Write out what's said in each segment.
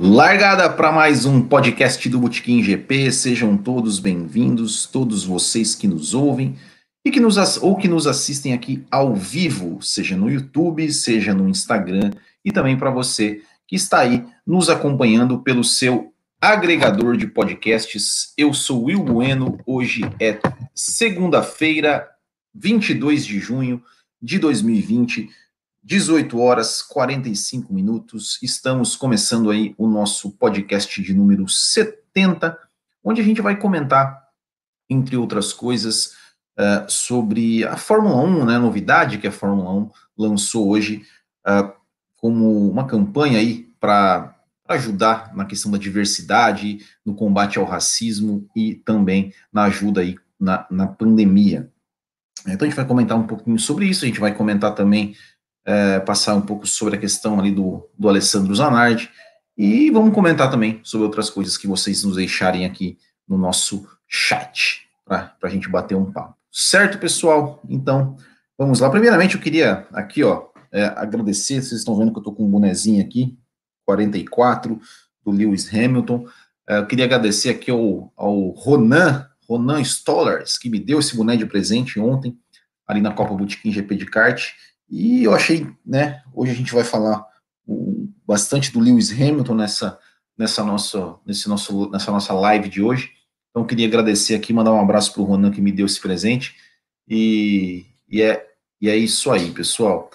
Largada para mais um podcast do Botequim GP. Sejam todos bem-vindos, todos vocês que nos ouvem e que nos ou que nos assistem aqui ao vivo, seja no YouTube, seja no Instagram e também para você que está aí nos acompanhando pelo seu agregador de podcasts. Eu sou Will Bueno. Hoje é segunda-feira, 22 de junho de 2020. 18 horas 45 minutos. Estamos começando aí o nosso podcast de número 70, onde a gente vai comentar, entre outras coisas, uh, sobre a Fórmula 1, né? Novidade que a Fórmula 1 lançou hoje uh, como uma campanha aí para ajudar na questão da diversidade, no combate ao racismo e também na ajuda aí na, na pandemia. Então a gente vai comentar um pouquinho sobre isso, a gente vai comentar também é, passar um pouco sobre a questão ali do, do Alessandro Zanardi, e vamos comentar também sobre outras coisas que vocês nos deixarem aqui no nosso chat, para a gente bater um papo. Certo, pessoal? Então, vamos lá. Primeiramente, eu queria aqui, ó, é, agradecer, vocês estão vendo que eu estou com um bonezinho aqui, 44, do Lewis Hamilton. É, eu queria agradecer aqui ao, ao Ronan, Ronan Stollers, que me deu esse boné de presente ontem, ali na Copa Botequim GP de kart. E eu achei, né, hoje a gente vai falar o, bastante do Lewis Hamilton nessa, nessa, nossa, nesse nosso, nessa nossa live de hoje. Então, queria agradecer aqui, mandar um abraço para o Ronan que me deu esse presente. E, e, é, e é isso aí, pessoal.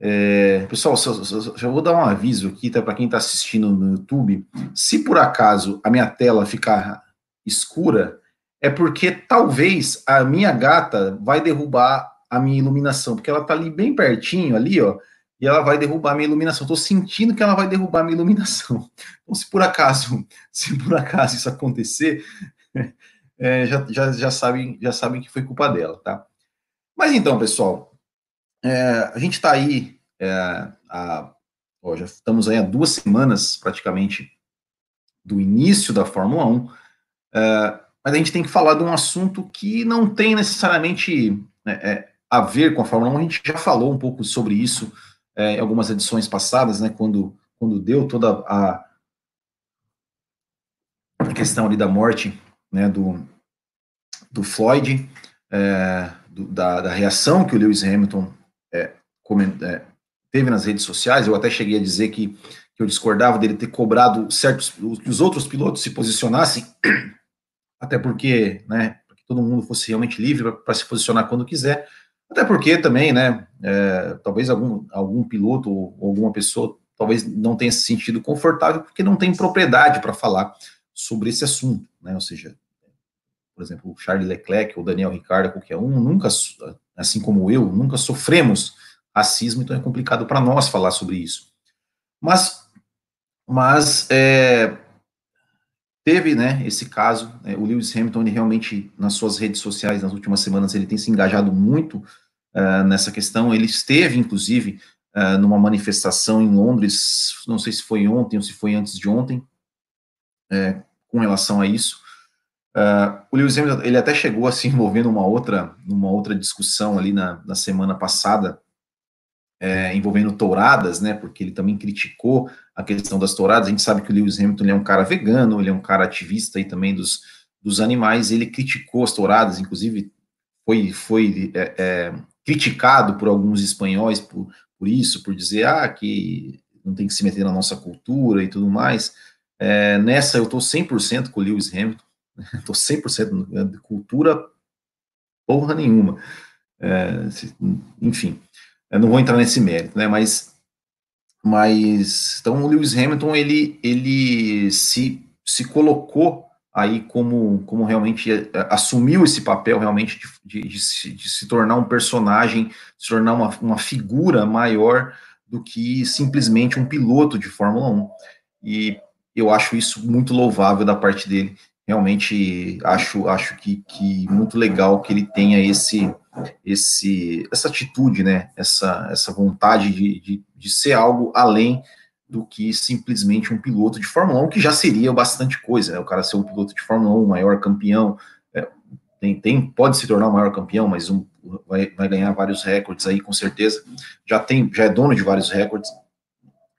É, pessoal, só, só, já vou dar um aviso aqui, tá, para quem está assistindo no YouTube. Se por acaso a minha tela ficar escura, é porque talvez a minha gata vai derrubar a minha iluminação, porque ela tá ali bem pertinho, ali, ó, e ela vai derrubar a minha iluminação. Estou sentindo que ela vai derrubar a minha iluminação. Então, se por acaso, se por acaso isso acontecer, é, já, já, já, sabem, já sabem que foi culpa dela, tá? Mas então, pessoal, é, a gente está aí, é, a, ó, já estamos aí há duas semanas, praticamente, do início da Fórmula 1, é, mas a gente tem que falar de um assunto que não tem necessariamente é, é, a ver com a Fórmula 1. A gente já falou um pouco sobre isso é, em algumas edições passadas, né, quando, quando deu toda a, questão ali da morte né, do, do Floyd, é, do, da, da, reação que o Lewis Hamilton é, é, teve nas redes sociais. Eu até cheguei a dizer que, que eu discordava dele ter cobrado certos que os outros pilotos se posicionassem, até porque, né, que todo mundo fosse realmente livre para se posicionar quando quiser. Até porque também, né, é, talvez algum, algum piloto ou alguma pessoa talvez não tenha se sentido confortável porque não tem propriedade para falar sobre esse assunto, né, ou seja, por exemplo, o Charles Leclerc ou Daniel Ricciardo, qualquer um, nunca, assim como eu, nunca sofremos racismo, então é complicado para nós falar sobre isso. Mas, mas é, teve, né, esse caso, né, o Lewis Hamilton, ele realmente, nas suas redes sociais, nas últimas semanas, ele tem se engajado muito uh, nessa questão, ele esteve, inclusive, uh, numa manifestação em Londres, não sei se foi ontem ou se foi antes de ontem, uh, com relação a isso, o Lewis Hamilton, ele até chegou a se envolver numa outra, numa outra discussão ali na, na semana passada, é, envolvendo touradas, né, porque ele também criticou a questão das touradas, a gente sabe que o Lewis Hamilton é um cara vegano, ele é um cara ativista aí também dos, dos animais, ele criticou as touradas, inclusive foi, foi é, é, criticado por alguns espanhóis por, por isso, por dizer, ah, que não tem que se meter na nossa cultura e tudo mais, é, nessa eu estou 100% com o Lewis Hamilton, estou 100% de cultura porra nenhuma, é, enfim, eu não vou entrar nesse mérito, né? Mas, mas então o Lewis Hamilton ele ele se se colocou aí como como realmente é, assumiu esse papel realmente de, de, de, se, de se, tornar um personagem, se tornar uma, uma figura maior do que simplesmente um piloto de Fórmula 1. E eu acho isso muito louvável da parte dele. Realmente acho acho que, que muito legal que ele tenha esse esse, essa atitude, né, essa, essa vontade de, de, de, ser algo além do que simplesmente um piloto de Fórmula 1, que já seria bastante coisa, né, o cara ser um piloto de Fórmula 1, maior campeão, é, tem, tem, pode se tornar o maior campeão, mas um, vai, vai ganhar vários recordes aí, com certeza, já tem, já é dono de vários recordes,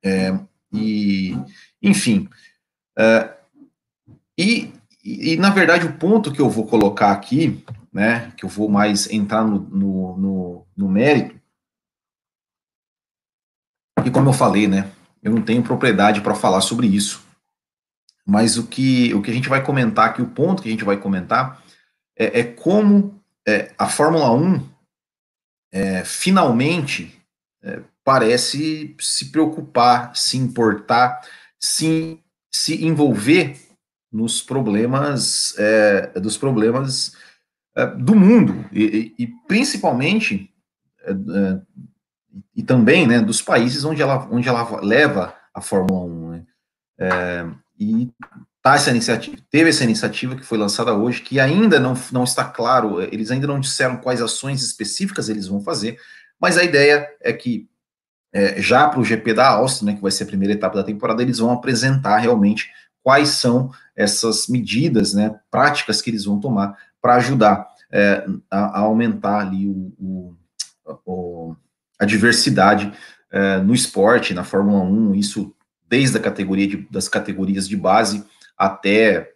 é, e, enfim, É, e, e, na verdade, o ponto que eu vou colocar aqui, né, que eu vou mais entrar no, no, no, no mérito, e como eu falei, né, eu não tenho propriedade para falar sobre isso, mas o que, o que a gente vai comentar aqui, o ponto que a gente vai comentar, é, é como é, a Fórmula 1 é, finalmente é, parece se preocupar, se importar, se, se envolver nos problemas é, dos problemas é, do mundo e, e, e principalmente é, é, e também né, dos países onde ela, onde ela leva a Fórmula 1. Né? e tá essa iniciativa, teve essa iniciativa que foi lançada hoje, que ainda não, não está claro, eles ainda não disseram quais ações específicas eles vão fazer, mas a ideia é que é, já para o GP da Áustria, né, que vai ser a primeira etapa da temporada, eles vão apresentar realmente quais são essas medidas né, práticas que eles vão tomar para ajudar é, a, a, aumentar ali o, o, o a diversidade é, no esporte, na Fórmula 1, isso desde a categoria de, das categorias de base até,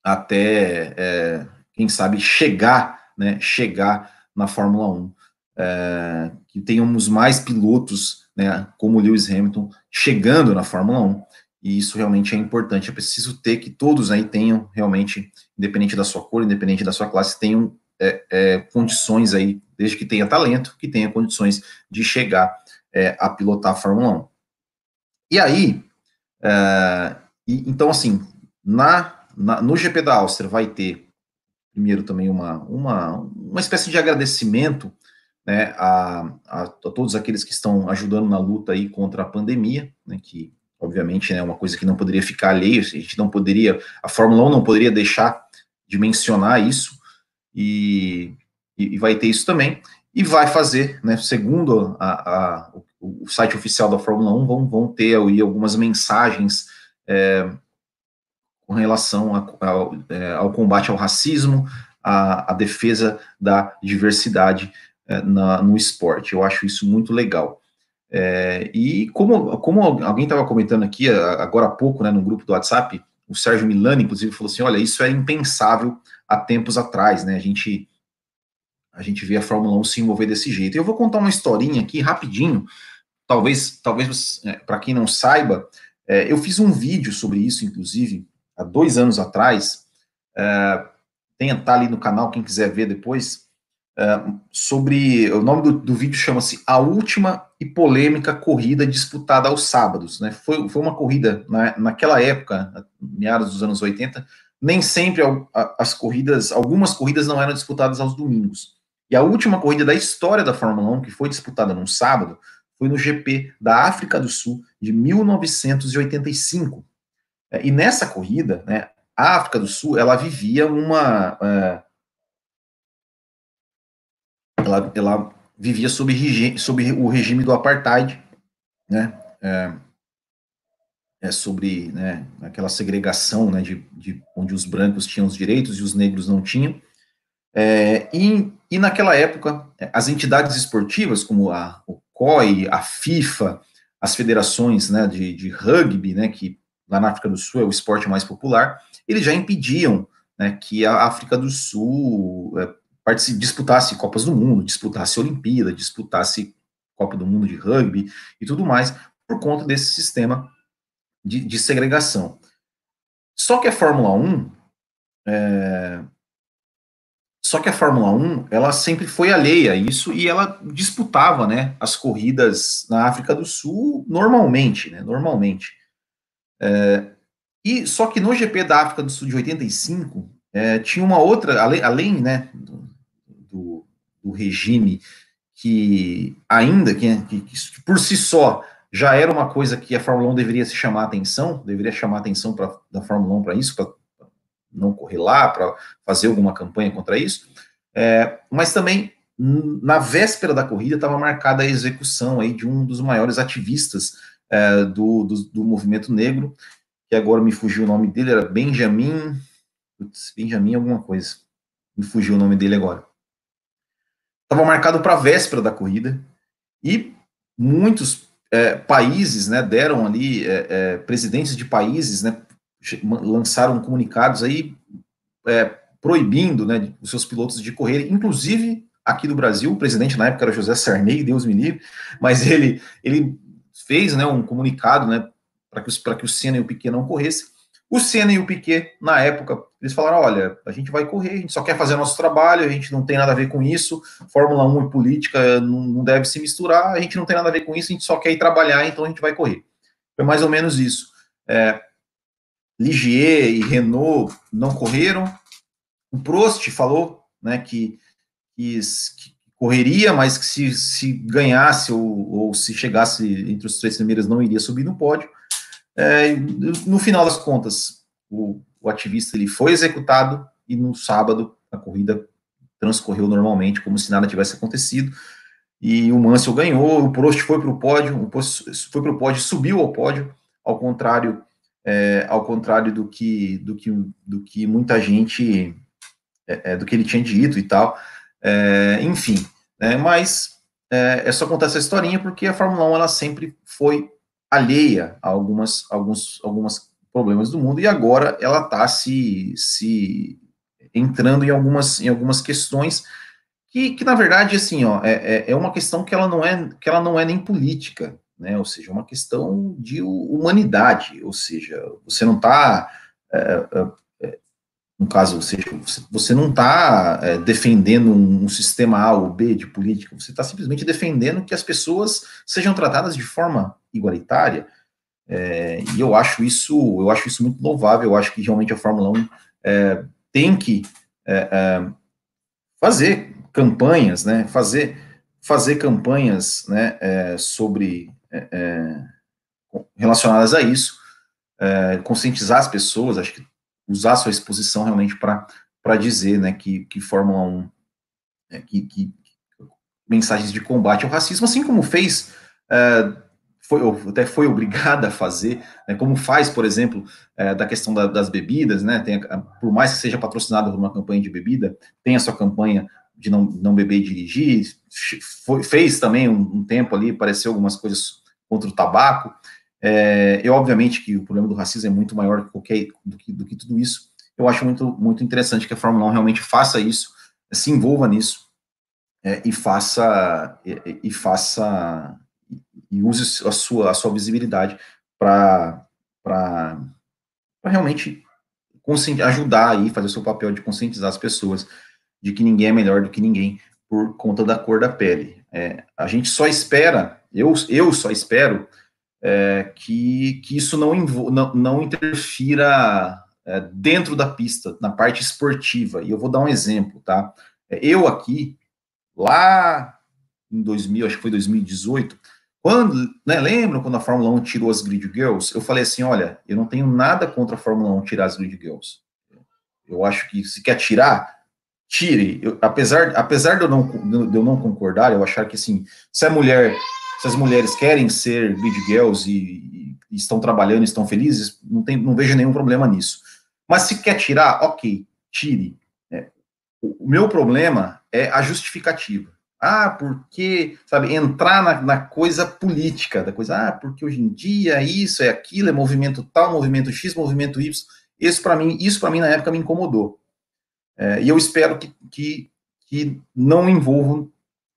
até é, quem sabe, chegar, né, chegar na Fórmula 1. É, que tenhamos mais pilotos, né, como Lewis Hamilton, chegando na Fórmula 1, e isso realmente é importante. É preciso ter que todos aí tenham realmente, independente da sua cor, independente da sua classe, tenham é, é, condições aí, desde que tenha talento, que tenha condições de chegar é, a pilotar a Fórmula 1. E aí, é, e, então, assim, na, na, no GP da Áustria vai ter, primeiro, também uma, uma, uma espécie de agradecimento né, a, a, a, todos aqueles que estão ajudando na luta aí contra a pandemia, né, que obviamente né, uma coisa que não poderia ficar alheio, a gente não poderia, a Fórmula 1 não poderia deixar de mencionar isso, e, e, vai ter isso também, e vai fazer, né, segundo a, o, o, site oficial da Fórmula 1, vão, vão ter aí algumas mensagens é, com relação a, ao, é, ao, combate ao racismo, à, defesa da diversidade é, na, no esporte. Eu acho isso muito legal. É, e como, como alguém estava comentando aqui agora há pouco, né, no grupo do WhatsApp, o Sérgio Milani, inclusive, falou assim: olha, isso é impensável há tempos atrás, né? A gente a gente vê a Fórmula 1 se envolver desse jeito. Eu vou contar uma historinha aqui rapidinho, talvez, talvez é, para quem não saiba, é, eu fiz um vídeo sobre isso, inclusive, há dois anos atrás. É, tem tá ali no canal, quem quiser ver depois. É, sobre. O nome do, do vídeo chama-se A Última e Polêmica Corrida Disputada aos Sábados. Né? Foi, foi uma corrida, na, naquela época, meados dos anos 80, nem sempre as corridas, algumas corridas não eram disputadas aos domingos. E a última corrida da história da Fórmula 1, que foi disputada num sábado, foi no GP da África do Sul de 1985. É, e nessa corrida, né, a África do Sul, ela vivia uma... Ela, ela vivia sob, sob o regime do apartheid, né, é, é sobre né, aquela segregação né, de, de, onde os brancos tinham os direitos e os negros não tinham. É, e, e naquela época, as entidades esportivas, como a, o COI, a FIFA, as federações né, de, de rugby, né, que lá na África do Sul é o esporte mais popular, eles já impediam né, que a África do Sul é, disputasse Copas do Mundo, disputasse Olimpíada, disputasse Copa do Mundo de rugby e tudo mais, por conta desse sistema de, de segregação. Só que a Fórmula 1, é, só que a Fórmula 1, ela sempre foi alheia a isso e ela disputava, né, as corridas na África do Sul normalmente, né, normalmente. É, e só que no GP da África do Sul de 85 é, tinha uma outra, além, além né, do, regime que ainda que, que, que, por si só já era uma coisa que a Fórmula 1 deveria se chamar atenção, deveria chamar atenção pra, da Fórmula 1 para isso, para não correr lá, para fazer alguma campanha contra isso. É, mas também, na véspera da corrida, estava marcada a execução aí de um dos maiores ativistas é, do, do, do, movimento negro, que agora me fugiu o nome dele, era Benjamin. Putz, Benjamin alguma coisa. Me fugiu o nome dele agora. Estava marcado para a véspera da corrida e muitos é, países né, deram ali, é, é, presidentes de países né, lançaram comunicados aí é, proibindo né, os seus pilotos de correr, inclusive aqui do Brasil, o presidente na época era José Sarney, Deus me livre, mas ele, ele fez né, um comunicado né, para que, que o Senna e o Piquet não corressem. O Senna e o Piquet, na época, eles falaram: olha, a gente vai correr, a gente só quer fazer nosso trabalho, a gente não tem nada a ver com isso, Fórmula 1 e política não, não deve se misturar, a gente não tem nada a ver com isso, a gente só quer ir trabalhar, então a gente vai correr. Foi mais ou menos isso. É, Ligier e Renault não correram. O Prost falou né, que, que, que correria, mas que se, se ganhasse ou, ou, se chegasse entre os três primeiros não iria subir no pódio. É, no final das contas, o, o, ativista ele foi executado e no sábado a corrida transcorreu normalmente, como se nada tivesse acontecido. E o Mansell ganhou, o Prost foi para o pódio, o Prost foi para o pódio, subiu ao pódio, ao contrário, é, ao contrário do que, do que, do que muita gente, é, é do que ele tinha dito e tal. É, enfim, né, mas é, é, só contar essa historinha porque a Fórmula 1 ela sempre foi alheia a algumas, alguns, algumas problemas do mundo e agora ela está se, se entrando em algumas, em algumas questões que, que na verdade assim ó, é, é, é uma questão que ela não é que ela não é nem política né ou seja uma questão de humanidade ou seja você não está é, é no caso, ou seja, você não está é, defendendo um, um, sistema A ou B de política, você está simplesmente defendendo que as pessoas sejam tratadas de forma igualitária. É, e eu acho isso, eu acho isso muito louvável. Eu acho que realmente a Fórmula 1 é, tem que é, é, fazer campanhas, né? Fazer fazer campanhas, né? É, sobre relacionadas a isso, conscientizar as pessoas. Acho que usar sua exposição realmente para dizer né, que, que Fórmula 1, é, que, que, mensagens de combate ao racismo, assim como fez, é, foi, até foi obrigada a fazer, né, como faz, por exemplo, é, da questão da, das bebidas, né, tem, por mais que seja patrocinada por uma campanha de bebida, tem a sua campanha de não, não beber e dirigir, foi, fez também um, um tempo ali, apareceu algumas coisas contra o tabaco, é, eu, obviamente, que o problema do racismo é muito maior que do, que, do que tudo isso. Eu acho muito, muito interessante que a Fórmula 1 realmente faça isso, se envolva nisso, é, e faça, e, e, faça, e use a sua, a sua visibilidade para realmente ajudar aí, fazer o seu papel de conscientizar as pessoas de que ninguém é melhor do que ninguém por conta da cor da pele. É, a gente só espera, eu, eu só espero é, que, que isso não, não, não interfira é, dentro da pista, na parte esportiva. E eu vou dar um exemplo, tá? É, eu aqui, lá em 2000, acho que foi 2018, quando, né, lembram quando a Fórmula 1 tirou as Grid Girls? Eu falei assim, olha, eu não tenho nada contra a Fórmula 1 tirar as Grid Girls. Eu acho que se quer tirar, tire. Eu, apesar, apesar de eu, não, de eu não concordar, eu achar que, assim, se a mulher se as mulheres querem ser grid girls e, e, estão trabalhando, estão felizes, não, tem, não vejo nenhum problema nisso. Mas se quer tirar, ok, tire. É, o, o, meu problema é a justificativa. Ah, porque, sabe, entrar na, na, coisa política, da coisa, ah, porque hoje em dia isso é aquilo, é movimento tal, movimento X, movimento Y. Isso para mim, isso para mim na época me incomodou. É, e eu espero que, que, que não envolvam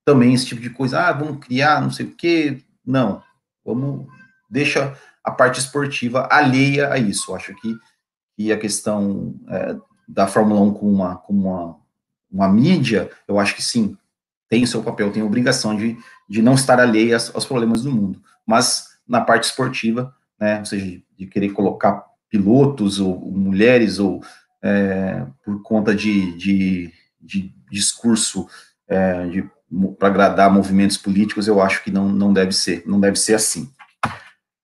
também esse tipo de coisa, ah, vamos criar não sei o quê. Não, vamos, deixa a parte esportiva alheia a isso. Acho que, que a questão é, da Fórmula 1 com uma, com uma, uma mídia, eu acho que sim, tem o seu papel, tem a obrigação de, de não estar alheia aos, aos problemas do mundo. Mas na parte esportiva, né, ou seja, de querer colocar pilotos ou, mulheres ou é, por conta de, de, de discurso é, para agradar movimentos políticos, eu acho que não, não deve ser, não deve ser assim.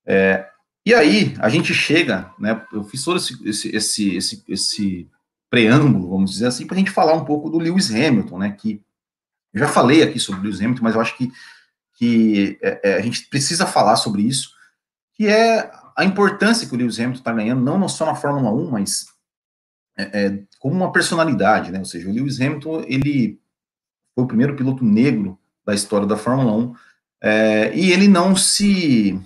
É, e aí, a gente chega, né, eu fiz todo esse, esse, esse, esse, esse preâmbulo, vamos dizer assim, para a gente falar um pouco do Lewis Hamilton, né, que eu já falei aqui sobre Lewis Hamilton, mas eu acho que, que é, é, a gente precisa falar sobre isso, que é a importância que o Lewis Hamilton está ganhando, não só na Fórmula 1, mas é, é, como uma personalidade, né, ou seja, o Lewis Hamilton, ele foi o primeiro piloto negro da história da Fórmula 1, é, e ele não se,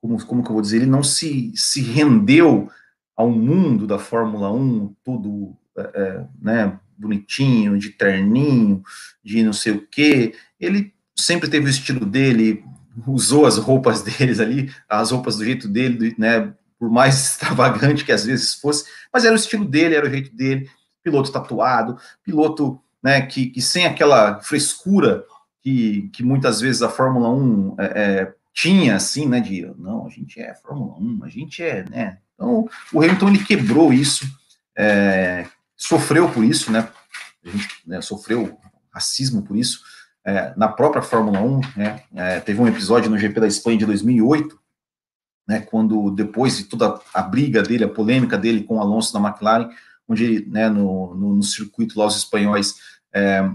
como, como que eu vou dizer, ele não se, se rendeu ao mundo da Fórmula 1, tudo é, é, né, bonitinho, de terninho, de não sei o quê. Ele sempre teve o estilo dele, usou as roupas deles ali, as roupas do jeito dele, né, por mais extravagante que às vezes fosse, mas era o estilo dele, era o jeito dele, piloto tatuado, piloto né, que, que sem aquela frescura que, que muitas vezes a Fórmula 1 é, é, tinha, assim, né, de, não, a gente é Fórmula 1, a gente é, né, então o Hamilton, ele quebrou isso, é, sofreu por isso, né, a gente né, sofreu racismo por isso, é, na própria Fórmula 1, né, é, teve um episódio no GP da Espanha de 2008, né, quando depois de toda a briga dele, a polêmica dele com o Alonso da McLaren, onde né, no, no, no, circuito lá os espanhóis é,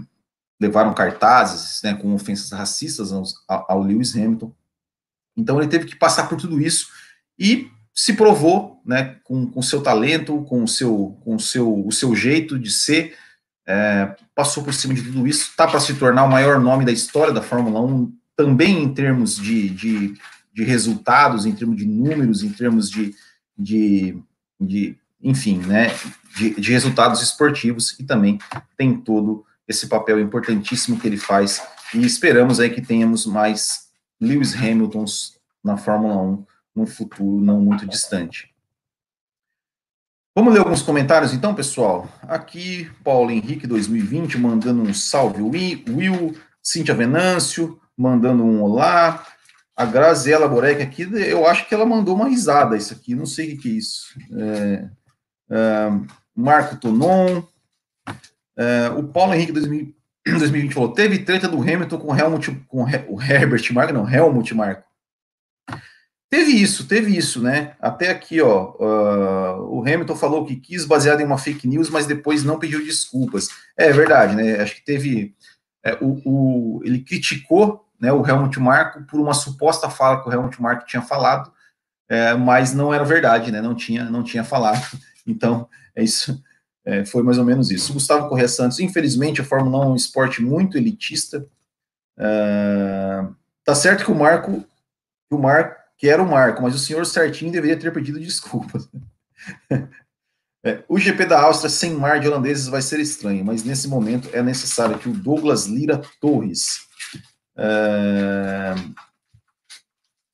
levaram cartazes né, com ofensas racistas aos, ao, Lewis Hamilton. Então ele teve que passar por tudo isso e se provou, né, com seu talento, com o seu, com seu, o seu jeito de ser, é, passou por cima de tudo isso, está para se tornar o maior nome da história da Fórmula 1, também em termos de, de, de resultados, em termos de números, em termos de, de, de enfim, né, de, de, resultados esportivos, e também tem todo esse papel importantíssimo que ele faz, e esperamos aí que tenhamos mais Lewis Hamiltons na Fórmula 1 num futuro não muito distante. Vamos ler alguns comentários então, pessoal? Aqui, Paulo Henrique 2020 mandando um salve, Will, Cíntia Venâncio mandando um olá, a Graziela Borek aqui, eu acho que ela mandou uma risada isso aqui, não sei o que, é isso. É, é, Marco Tonon, é, o Paulo Henrique 2020 falou, teve treta do Hamilton com Helmut, com o Herbert Marco, não, Helmut Marco. Teve isso, teve isso, né? Até aqui, ó, uh, o Hamilton falou que quis baseado em uma fake news, mas depois não pediu desculpas. É verdade, né? Acho que teve. É, o, o, ele criticou né, o Helmut Marko por uma suposta fala que o Helmut Marko tinha falado, é, mas não era verdade, né? Não tinha, não tinha falado. Então, é isso. É, foi mais ou menos isso. Gustavo Correia Santos, infelizmente, a Fórmula 1 é um esporte muito elitista. Uh, tá certo que o Marco, o Marco que era o Marco, mas o senhor certinho deveria ter pedido desculpas. é, o GP da Áustria sem mar de holandeses vai ser estranho, mas nesse momento é necessário que o Douglas Lira Torres. É...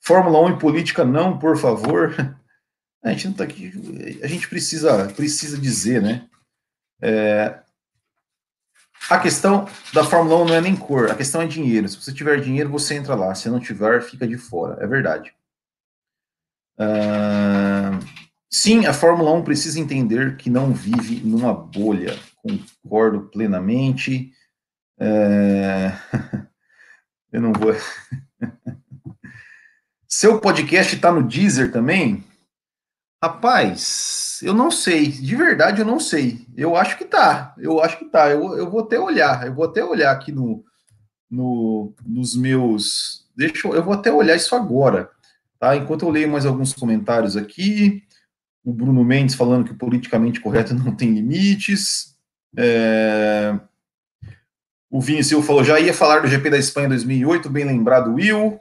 Fórmula 1 e política não, por favor. A gente não tá aqui. A gente precisa, precisa dizer, né? É, a questão da Fórmula 1 não é nem cor, a questão é dinheiro. Se você tiver dinheiro, você entra lá. Se não tiver, fica de fora. É verdade. Sim, a Fórmula 1 precisa entender que não vive numa bolha. Concordo plenamente. Uh, eu não vou. Seu podcast está no Deezer também? Rapaz, eu não sei. De verdade, eu não sei. Eu acho que tá. Eu acho que tá. Eu, eu vou até olhar. Eu vou até olhar aqui no, no, nos meus. Deixa eu, eu vou até olhar isso agora. Tá? Enquanto eu leio mais alguns comentários aqui, o Bruno Mendes falando que o politicamente correto não tem limites. É... O Vini Silva falou, já ia falar do GP da Espanha 2008, bem lembrado, Will.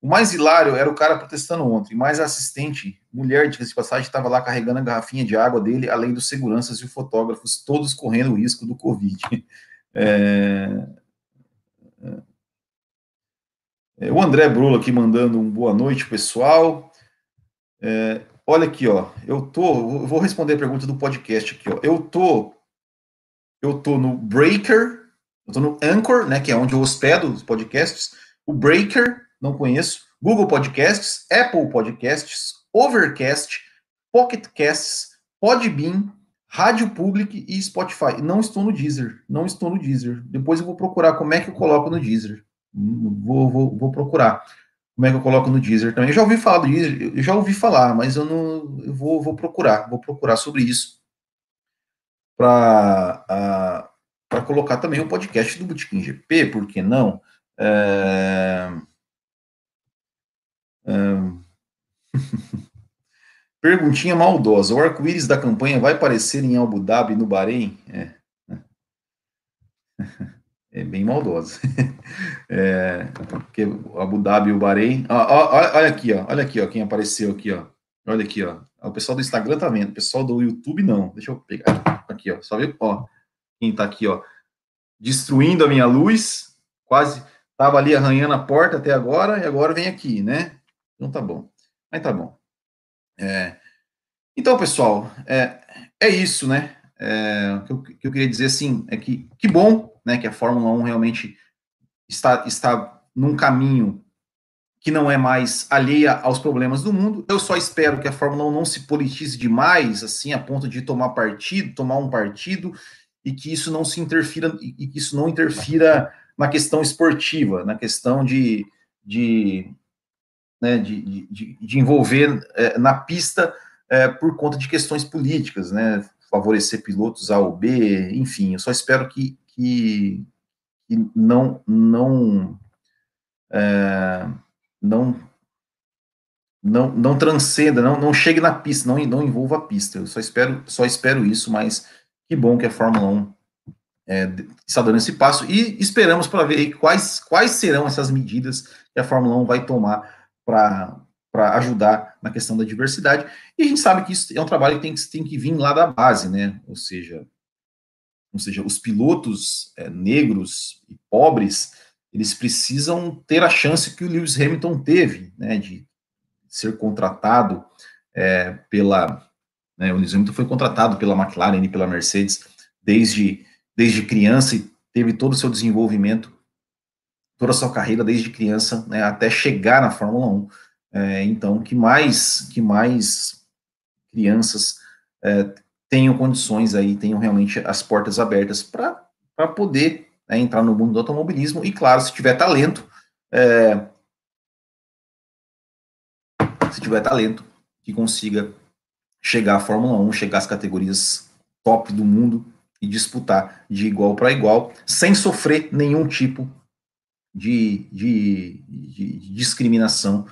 O mais hilário era o cara protestando ontem, mas a assistente, mulher de passagem, estava lá carregando a garrafinha de água dele, além dos seguranças e fotógrafos, todos correndo o risco do Covid. É... É, o André Brulo aqui mandando um boa noite, pessoal. É, olha aqui, ó. Eu tô. vou responder a pergunta do podcast aqui, ó. Eu tô. Eu tô no Breaker, eu tô no Anchor, né? Que é onde eu hospedo os podcasts. O Breaker, não conheço. Google Podcasts, Apple Podcasts, Overcast, Pocket Casts, Podbean, Rádio Public e Spotify. Não estou no Deezer. Não estou no Deezer. Depois eu vou procurar como é que eu coloco no Deezer. Vou, vou, vou procurar. Como é que eu coloco no Deezer também? Eu já ouvi falar do Deezer, eu já ouvi falar, mas eu não eu vou, vou procurar, vou procurar sobre isso para para colocar também o podcast do Botequim GP, por que não? É... É... Perguntinha maldosa. O arco-íris da campanha vai aparecer em Abu Dhabi, no Bahrein? É. é bem maldosa. é, porque Abu Dhabi e o Bahrein. Olha aqui, ó, olha aqui, ó, quem apareceu aqui, ó. Olha aqui, ó. O pessoal do Instagram tá vendo, o pessoal do YouTube não. Deixa eu pegar aqui, ó. Só viu? Ó, quem tá aqui, ó, destruindo a minha luz, quase tava ali arranhando a porta até agora, e agora vem aqui, né? Então tá bom. Mas tá bom. É, então, pessoal, é, é isso, né? É, o que eu, que eu, queria dizer, assim, é que que bom, né, que a Fórmula 1 realmente está, está num caminho que não é mais alheia aos problemas do mundo. Eu só espero que a Fórmula 1 não se politize demais, assim, a ponto de tomar partido, tomar um partido, e que isso não se interfira, e que isso não interfira na questão esportiva, na questão de, de, né, de, de, de envolver é, na pista é, por conta de questões políticas, né, favorecer pilotos A ou B, enfim, eu só espero que, que, que não, não, é, não, não, não transcenda, não, não chegue na pista, não, não envolva a pista, eu só espero, só espero isso, mas que bom que a Fórmula 1 é, está dando esse passo e esperamos para ver quais, quais serão essas medidas que a Fórmula 1 vai tomar para ajudar na questão da diversidade. E a gente sabe que isso é um trabalho que tem, que tem que vir lá da base, né? Ou seja, ou seja, os pilotos é, negros e pobres, eles precisam ter a chance que o Lewis Hamilton teve, né? De ser contratado é, pela. Né, o Lewis Hamilton foi contratado pela McLaren e pela Mercedes desde, desde criança e teve todo o seu desenvolvimento, toda a sua carreira desde criança, né, até chegar na Fórmula 1 é, então, que mais, que mais crianças é, tenham condições aí, tenham realmente as portas abertas para poder né, entrar no mundo do automobilismo. E, claro, se tiver talento, é, se tiver talento, que consiga chegar à Fórmula 1, chegar às categorias top do mundo e disputar de igual para igual, sem sofrer nenhum tipo de, de, de, de discriminação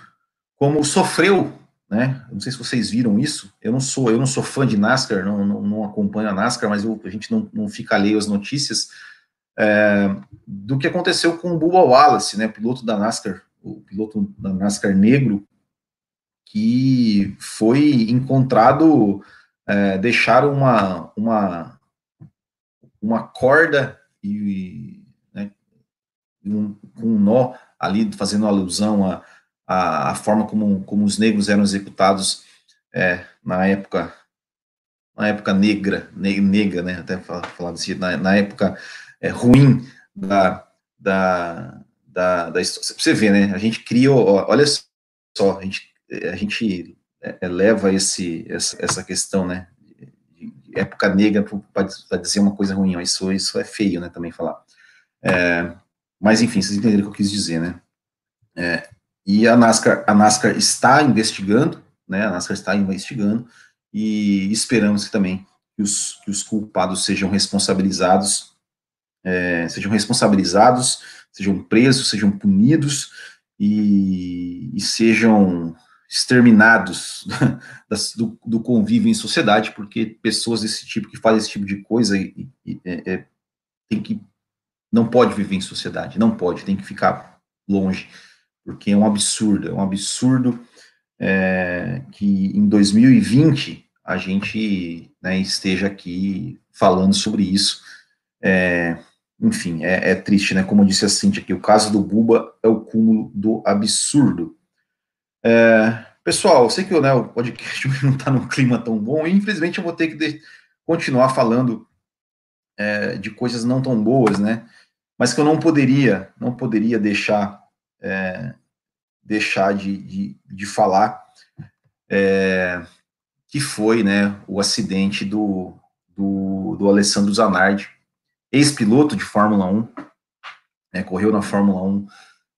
como sofreu, né? Não sei se vocês viram isso. Eu não sou, eu não sou fã de NASCAR, não, não, não acompanho a NASCAR, mas eu, a gente não, não fica alheio às notícias é, do que aconteceu com o Bubba Wallace, né? Piloto da NASCAR, o piloto da NASCAR negro, que foi encontrado é, deixaram uma uma uma corda e né, um, um nó ali fazendo alusão a a, a forma como, como os negros eram executados é, na época na época negra, ne, negra, né, até falar desse na, na época é, ruim da, da, da, da história. Você vê, né, a gente cria, olha só, a gente, a gente é, leva esse, essa, essa questão, né, época negra para dizer uma coisa ruim, isso, isso é feio, né, também falar. É, mas, enfim, vocês entenderam o que eu quis dizer, né. É, e a NASCAR, a NASCAR está investigando, né, a NASCAR está investigando, e esperamos que também que os, que os culpados sejam responsabilizados, é, sejam responsabilizados, sejam presos, sejam punidos, e, e sejam exterminados do, do, convívio em sociedade, porque pessoas desse tipo, que fazem esse tipo de coisa, e, e, é, é tem que, não pode viver em sociedade, não pode, tem que ficar longe porque é um absurdo, é um absurdo é, que em 2020 a gente né, esteja aqui falando sobre isso. É, enfim, é, é, triste, né? Como disse a Cintia aqui, o caso do Buba é o cúmulo do absurdo. É, pessoal, eu sei que né, o podcast não está num clima tão bom, e infelizmente eu vou ter que continuar falando é, de coisas não tão boas, né? Mas que eu não poderia, não poderia deixar é, deixar de, de, de falar, é, que foi né, o acidente do, do, do Alessandro Zanardi, ex-piloto de Fórmula 1, né, correu na Fórmula 1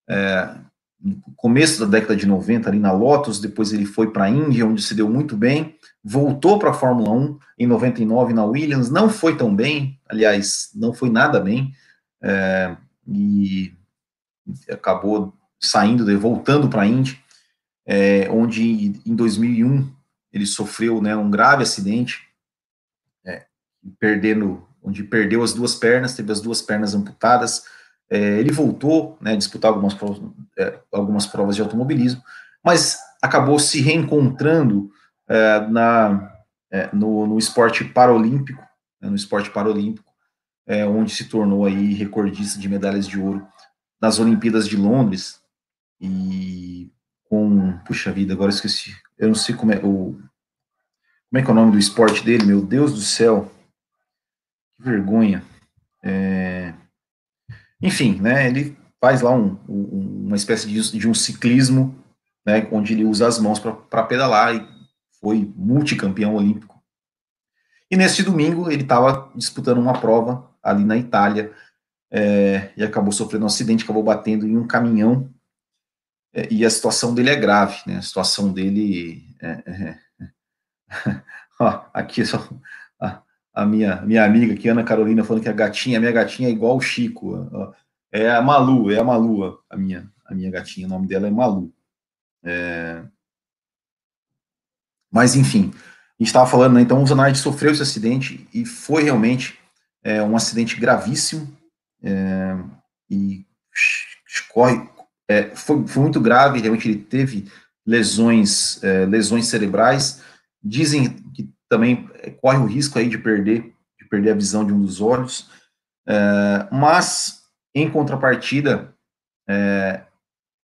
é, no começo da década de 90, ali na Lotus, depois ele foi para a Índia, onde se deu muito bem, voltou para a Fórmula 1 em 99 na Williams, não foi tão bem, aliás, não foi nada bem, é, e acabou saindo, voltando para a Indy, é, onde em 2001 ele sofreu né, um grave acidente, é, perdendo, onde perdeu as duas pernas, teve as duas pernas amputadas. É, ele voltou né, a disputar algumas provas, é, algumas provas de automobilismo, mas acabou se reencontrando é, na, é, no, no, esporte paralímpico, né, no esporte paralímpico, onde se tornou aí recordista de medalhas de ouro nas Olimpíadas de Londres, e com, puxa vida, agora esqueci, eu não sei como é, o, como é que é o nome do esporte dele, meu Deus do céu, que vergonha, é, enfim, né, ele faz lá um, um, uma espécie de, de, um ciclismo, né, onde ele usa as mãos para pedalar e foi multicampeão olímpico. E neste domingo ele estava disputando uma prova ali na Itália é, e acabou sofrendo um acidente, acabou batendo em um caminhão é, e a situação dele é grave, né? A situação dele é, é, é. ó, aqui só a, a, minha minha amiga aqui, Ana Carolina, falando que a gatinha, a minha gatinha é igual o Chico. Ó, é a Malu, é a Malu, a minha a minha gatinha, o nome dela é Malu. É, mas enfim, a gente estava falando, né, então o Zanardi sofreu esse acidente e foi realmente um acidente gravíssimo é, e corre, é, foi, foi, muito grave, realmente ele teve lesões, é, lesões cerebrais, dizem que também é, corre o risco aí de perder, de perder a visão de um dos olhos, é, mas em contrapartida,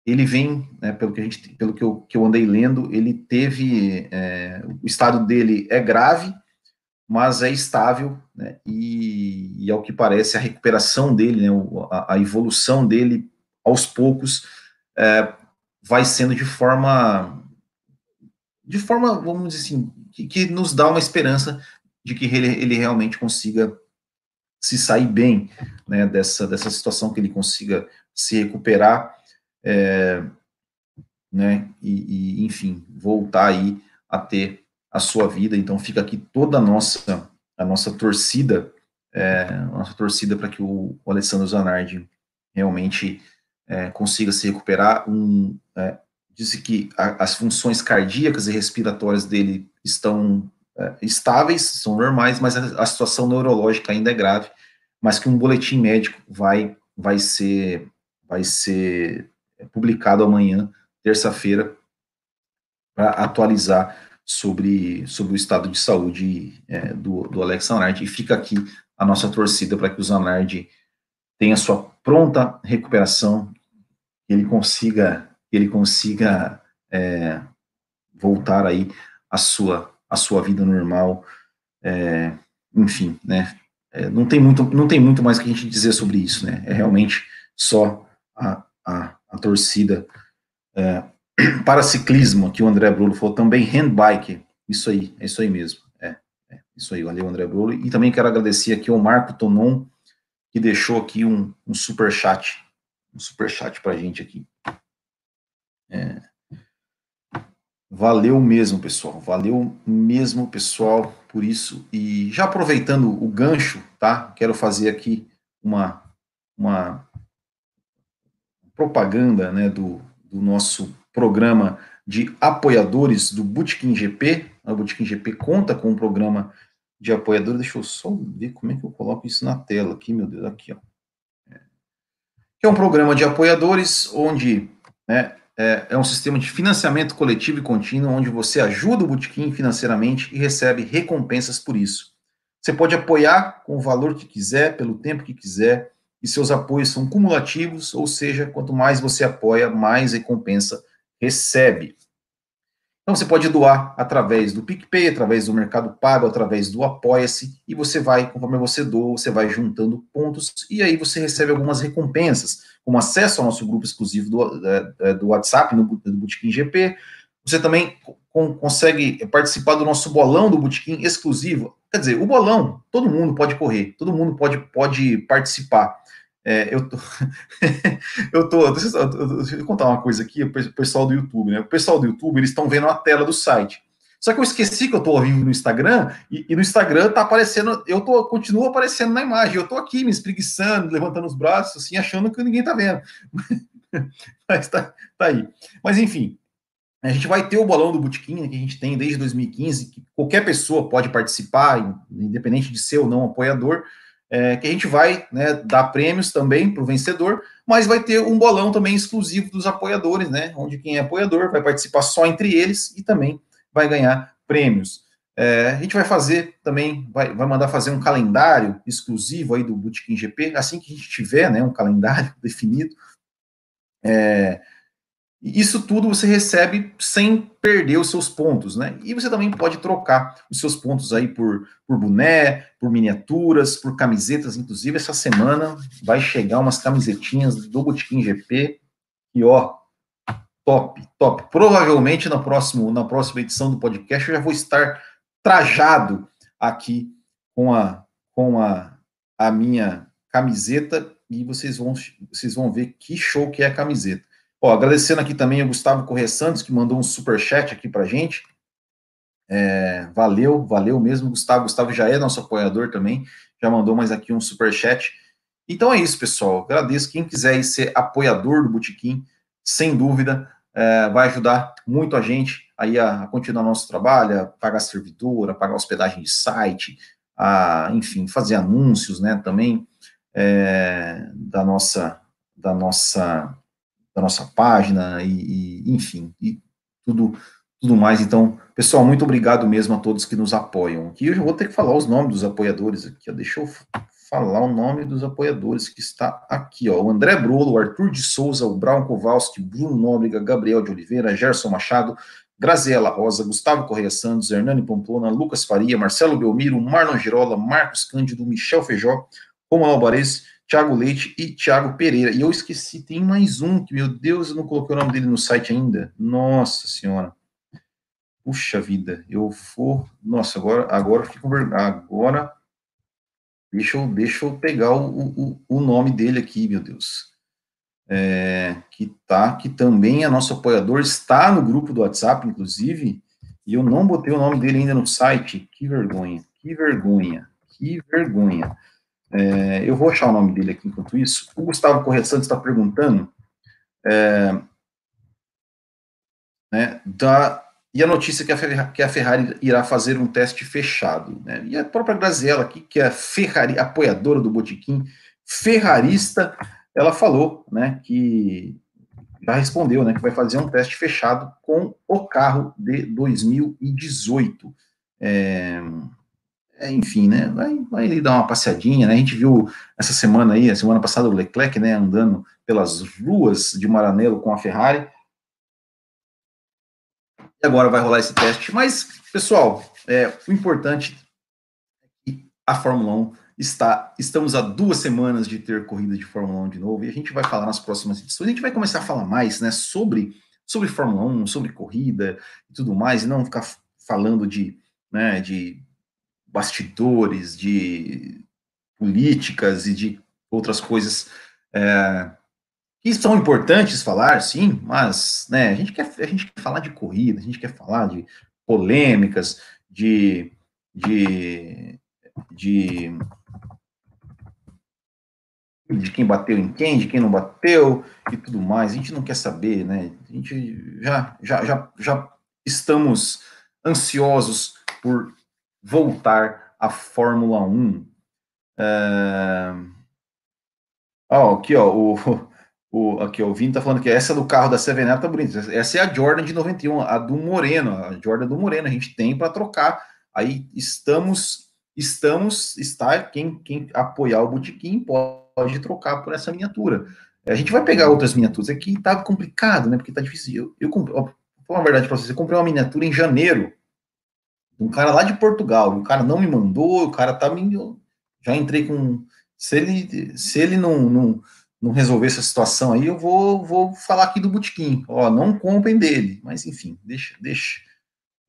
ele vem, né, pelo que a gente, pelo que eu, que eu andei lendo, ele teve, é, o estado dele é grave, mas é estável, né, e, e, ao que parece a recuperação dele, né, a, a evolução dele, aos poucos, é, vai sendo de forma, de forma, vamos dizer assim, que, que nos dá uma esperança de que ele, ele realmente consiga se sair bem, né, dessa, dessa situação, que ele consiga se recuperar, é, né, e, e, enfim, voltar aí a ter a sua vida. Então fica aqui toda a nossa a nossa torcida, é, a nossa torcida para que o, o, Alessandro Zanardi realmente é, consiga se recuperar. Um, é, disse que a, as funções cardíacas e respiratórias dele estão é, estáveis, são normais, mas a, a situação neurológica ainda é grave, mas que um boletim médico vai vai ser vai ser publicado amanhã, terça-feira, para atualizar sobre, sobre o estado de saúde é, do, do Alex Zanardi. E fica aqui a nossa torcida para que o Zanardi tenha sua pronta recuperação, que ele consiga, ele consiga é, voltar aí à sua, à sua vida normal. É, enfim, né? É, não tem muito, não tem muito mais que a gente dizer sobre isso, né? É realmente só a, a, a torcida. É, para ciclismo, que o André Bruno falou, também handbike. Isso aí, é isso aí mesmo. É, é isso aí, valeu, André Bruno. E também quero agradecer aqui ao Marco Tonon, que deixou aqui um, um super chat, um super chat para gente aqui. É, valeu mesmo, pessoal. Valeu mesmo, pessoal, por isso. E já aproveitando o gancho, tá? Quero fazer aqui uma, uma propaganda né, do, do nosso programa de apoiadores do Bootkin GP. A Bootkin GP conta com um programa de apoiadores. Deixa eu só ver como é que eu coloco isso na tela aqui, meu Deus, aqui, ó. É, é um programa de apoiadores onde né, é, é, um sistema de financiamento coletivo e contínuo, onde você ajuda o Bootkin financeiramente e recebe recompensas por isso. Você pode apoiar com o valor que quiser, pelo tempo que quiser, e seus apoios são cumulativos, ou seja, quanto mais você apoia, mais recompensa recebe. Então você pode doar através do PicPay, através do Mercado Pago, através do Apoia-se, e você vai, conforme você doa, você vai juntando pontos, e aí você recebe algumas recompensas, como acesso ao nosso grupo exclusivo do, é, é, do WhatsApp, no, do Botequim GP. Você também com, consegue participar do nosso bolão do Botequim exclusivo. Quer dizer, o bolão, todo mundo pode correr, todo mundo pode, pode participar. É, eu tô, eu tô, deixa eu, deixa eu contar uma coisa aqui, o pessoal do YouTube, né? O pessoal do YouTube, eles estão vendo a tela do site. Só que eu esqueci que eu tô ao vivo no Instagram, e, e, no Instagram tá aparecendo, eu tô, continuo aparecendo na imagem, eu tô aqui me espreguiçando, levantando os braços, assim, achando que ninguém tá vendo. Mas tá, tá aí. Mas enfim, a gente vai ter o bolão do Botequim, né, que a gente tem desde 2015, que qualquer pessoa pode participar, independente de ser ou não apoiador, é, que a gente vai né, dar prêmios também para o vencedor, mas vai ter um bolão também exclusivo dos apoiadores, né? Onde quem é apoiador vai participar só entre eles e também vai ganhar prêmios. É, a gente vai fazer também, vai, vai mandar fazer um calendário exclusivo aí do Bootkin GP, assim que a gente tiver né, um calendário definido. É, isso tudo você recebe sem perder os seus pontos, né? E você também pode trocar os seus pontos aí por, por boné, por miniaturas, por camisetas. Inclusive, essa semana vai chegar umas camisetinhas do Botequim GP e ó, top, top. Provavelmente na, próximo, na próxima edição do podcast eu já vou estar trajado aqui com a, com a, a minha camiseta e vocês vão, vocês vão ver que show que é a camiseta. Ó, agradecendo aqui também o Gustavo Corrêa Santos, que mandou um super chat aqui pra gente. É, valeu, valeu mesmo, Gustavo. Gustavo já é nosso apoiador também, já mandou mais aqui um super chat. Então é isso, pessoal. Agradeço. Quem quiser ser apoiador do Botequim, sem dúvida, é, vai ajudar muito a gente aí a, a, continuar nosso trabalho, a pagar servidor, a pagar hospedagem de site, a, enfim, fazer anúncios, né, também é, da nossa da nossa da nossa página e, e, enfim, e tudo, tudo mais. Então, pessoal, muito obrigado mesmo a todos que nos apoiam. Aqui eu já vou ter que falar os nomes dos apoiadores aqui, ó. Deixa eu falar o nome dos apoiadores que está aqui, ó. O André Brolo, o Arthur de Souza, o Brown Kowalski, Bruno Nóbrega, Gabriel de Oliveira, Gerson Machado, Graziela Rosa, Gustavo Correia Santos, Hernani Pamplona, Lucas Faria, Marcelo Belmiro, Marlon Girola, Marcos Cândido, Michel Feijó, Romulo Alvarez, Thiago Leite e Thiago Pereira. E eu esqueci, tem mais um, que, meu Deus, eu não coloquei o nome dele no site ainda. Nossa Senhora. Puxa vida, eu vou. Nossa, agora, agora fico Agora. Deixa eu, deixa eu pegar o, o, o nome dele aqui, meu Deus. É, que tá, que também é nosso apoiador, está no grupo do WhatsApp, inclusive, e eu não botei o nome dele ainda no site. Que vergonha, que vergonha, que vergonha. É, eu vou achar o nome dele aqui enquanto isso. O Gustavo Correia Santos está perguntando é, né, da, e a notícia que a, Ferrari, que a Ferrari irá fazer um teste fechado. Né? E a própria Graziella aqui, que é a Ferrari, apoiadora do Botiquim, ferrarista, ela falou né, que já respondeu né, que vai fazer um teste fechado com o carro de 2018. É, é, enfim, né, vai, vai dar uma passeadinha, né, a gente viu essa semana aí, a semana passada, o Leclerc, né, andando pelas ruas de Maranello com a Ferrari, e agora vai rolar esse teste, mas, pessoal, é, o importante é que a Fórmula 1 está, estamos a duas semanas de ter corrida de Fórmula 1 de novo, e a gente vai falar nas próximas edições, a gente vai começar a falar mais, né, sobre, sobre Fórmula 1, sobre corrida e tudo mais, e não ficar falando de, né, de bastidores, de políticas e de outras coisas é, que são importantes falar, sim, mas né, a, gente quer, a gente quer falar de corrida, a gente quer falar de polêmicas, de, de, de, de quem bateu em quem, de quem não bateu e tudo mais. A gente não quer saber, né? A gente já, já, já, já estamos ansiosos por voltar à Fórmula 1. É... Oh, aqui, ó, o, o, aqui, ó, o Vini tá falando que essa do carro da Seven tá bonita. Essa é a Jordan de 91, a do Moreno, a Jordan do Moreno, a gente tem para trocar. Aí estamos, estamos, está, quem, quem apoiar o Botequim pode trocar por essa miniatura. A gente vai pegar outras miniaturas aqui, tá complicado, né, porque tá difícil. Eu, eu ó, vou falar a verdade para vocês, eu comprei uma miniatura em janeiro, um cara lá de Portugal, o cara não me mandou, o cara tá me. Já entrei com. Se ele, se ele não, não, não resolver essa situação aí, eu vou, vou falar aqui do Botequim. Ó, não comprem dele. Mas enfim, deixa, deixa,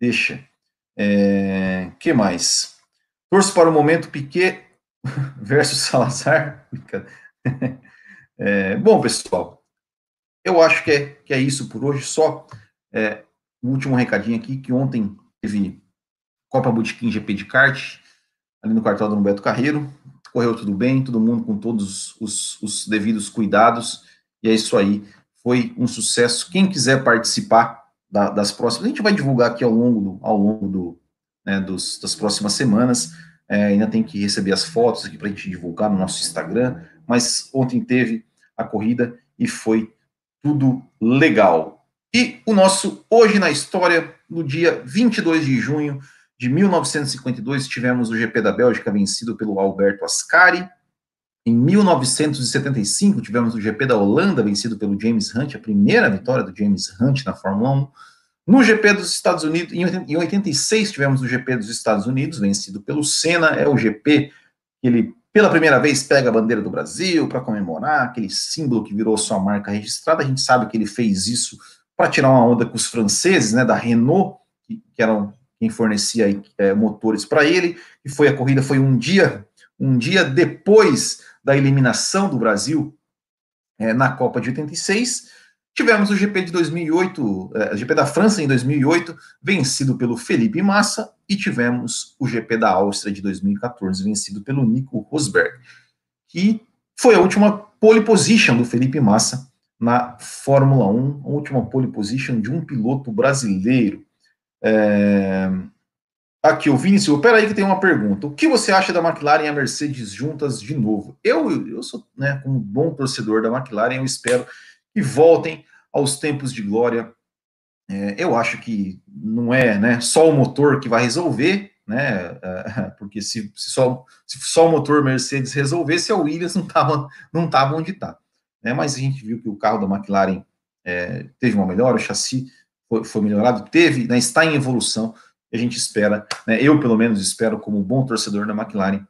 deixa. É, que mais? Torço para o momento Piquet versus Salazar. É, bom, pessoal, eu acho que é, que é isso por hoje. Só é, um último recadinho aqui, que ontem teve Copa Botequim GP de kart, ali no quartel do Beto Carreiro. Correu tudo bem, todo mundo com todos os, os, devidos cuidados, e é isso aí. Foi um sucesso. Quem quiser participar da, das próximas, a gente vai divulgar aqui ao longo do, ao longo do, né, dos, das próximas semanas. É, ainda tem que receber as fotos aqui para a gente divulgar no nosso Instagram, mas ontem teve a corrida e foi tudo legal. E o nosso Hoje na História no dia 22 de junho de 1952, tivemos o GP da Bélgica vencido pelo Alberto Ascari. Em 1975, tivemos o GP da Holanda vencido pelo James Hunt, a primeira vitória do James Hunt na Fórmula 1. No GP dos Estados Unidos, em 86, tivemos o GP dos Estados Unidos, vencido pelo Senna. É o GP que ele, pela primeira vez, pega a bandeira do Brasil para comemorar, aquele símbolo que virou sua marca registrada. A gente sabe que ele fez isso para tirar uma onda com os franceses, né, da Renault, que, que eram quem fornecia é, motores para ele. E foi a corrida, foi um dia, um dia depois da eliminação do Brasil é, na Copa de 86. Tivemos o GP de 2008, é, GP da França em 2008, vencido pelo Felipe Massa, e tivemos o GP da Áustria de 2014, vencido pelo Nico Rosberg, que foi a última pole position do Felipe Massa na Fórmula 1, a última pole position de um piloto brasileiro. É... Aqui, o Vinícius, peraí que tem uma pergunta. O que você acha da McLaren e a Mercedes juntas de novo? Eu, eu sou, né, como bom torcedor da McLaren, eu espero que voltem aos tempos de glória. É, eu acho que não é né, só o motor que vai resolver, né? É, porque se, se, só, se só o motor Mercedes resolvesse, a Williams não estava não tava onde está. Né? Mas a gente viu que o carro da McLaren é, teve uma melhora, o chassi foi, foi melhorado, teve, né, está em evolução. A gente espera, né, eu pelo menos espero, como bom torcedor da McLaren,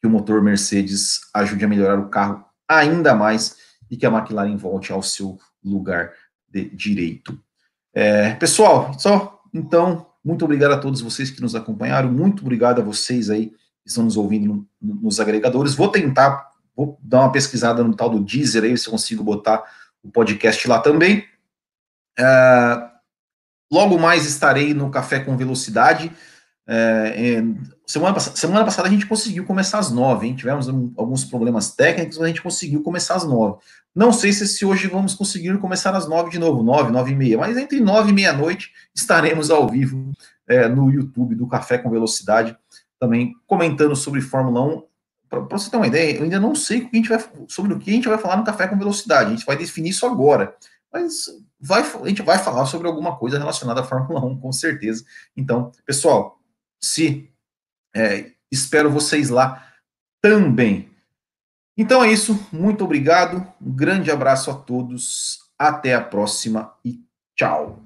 que o motor Mercedes ajude a melhorar o carro ainda mais e que a McLaren volte ao seu lugar de direito. É, pessoal, só então, muito obrigado a todos vocês que nos acompanharam, muito obrigado a vocês aí que estão nos ouvindo no, nos agregadores. Vou tentar, vou dar uma pesquisada no tal do Deezer aí, se eu consigo botar o podcast lá também. É, logo mais estarei no Café com Velocidade. É, semana, semana, passada a gente conseguiu começar às nove, hein? tivemos um, alguns problemas técnicos, mas a gente conseguiu começar às nove. Não sei se, se hoje vamos conseguir começar às nove de novo, nove, nove e meia, mas entre nove e meia-noite estaremos ao vivo no YouTube do Café com Velocidade, também comentando sobre Fórmula 1. Para você ter uma ideia, eu ainda não sei o que a gente vai, sobre o que a gente vai falar no Café com Velocidade, a gente vai definir isso agora, mas vai, a gente vai falar sobre alguma coisa relacionada à Fórmula 1, com certeza. Então, pessoal, se é, espero vocês lá também. Então é isso, muito obrigado, um grande abraço a todos, até a próxima e tchau.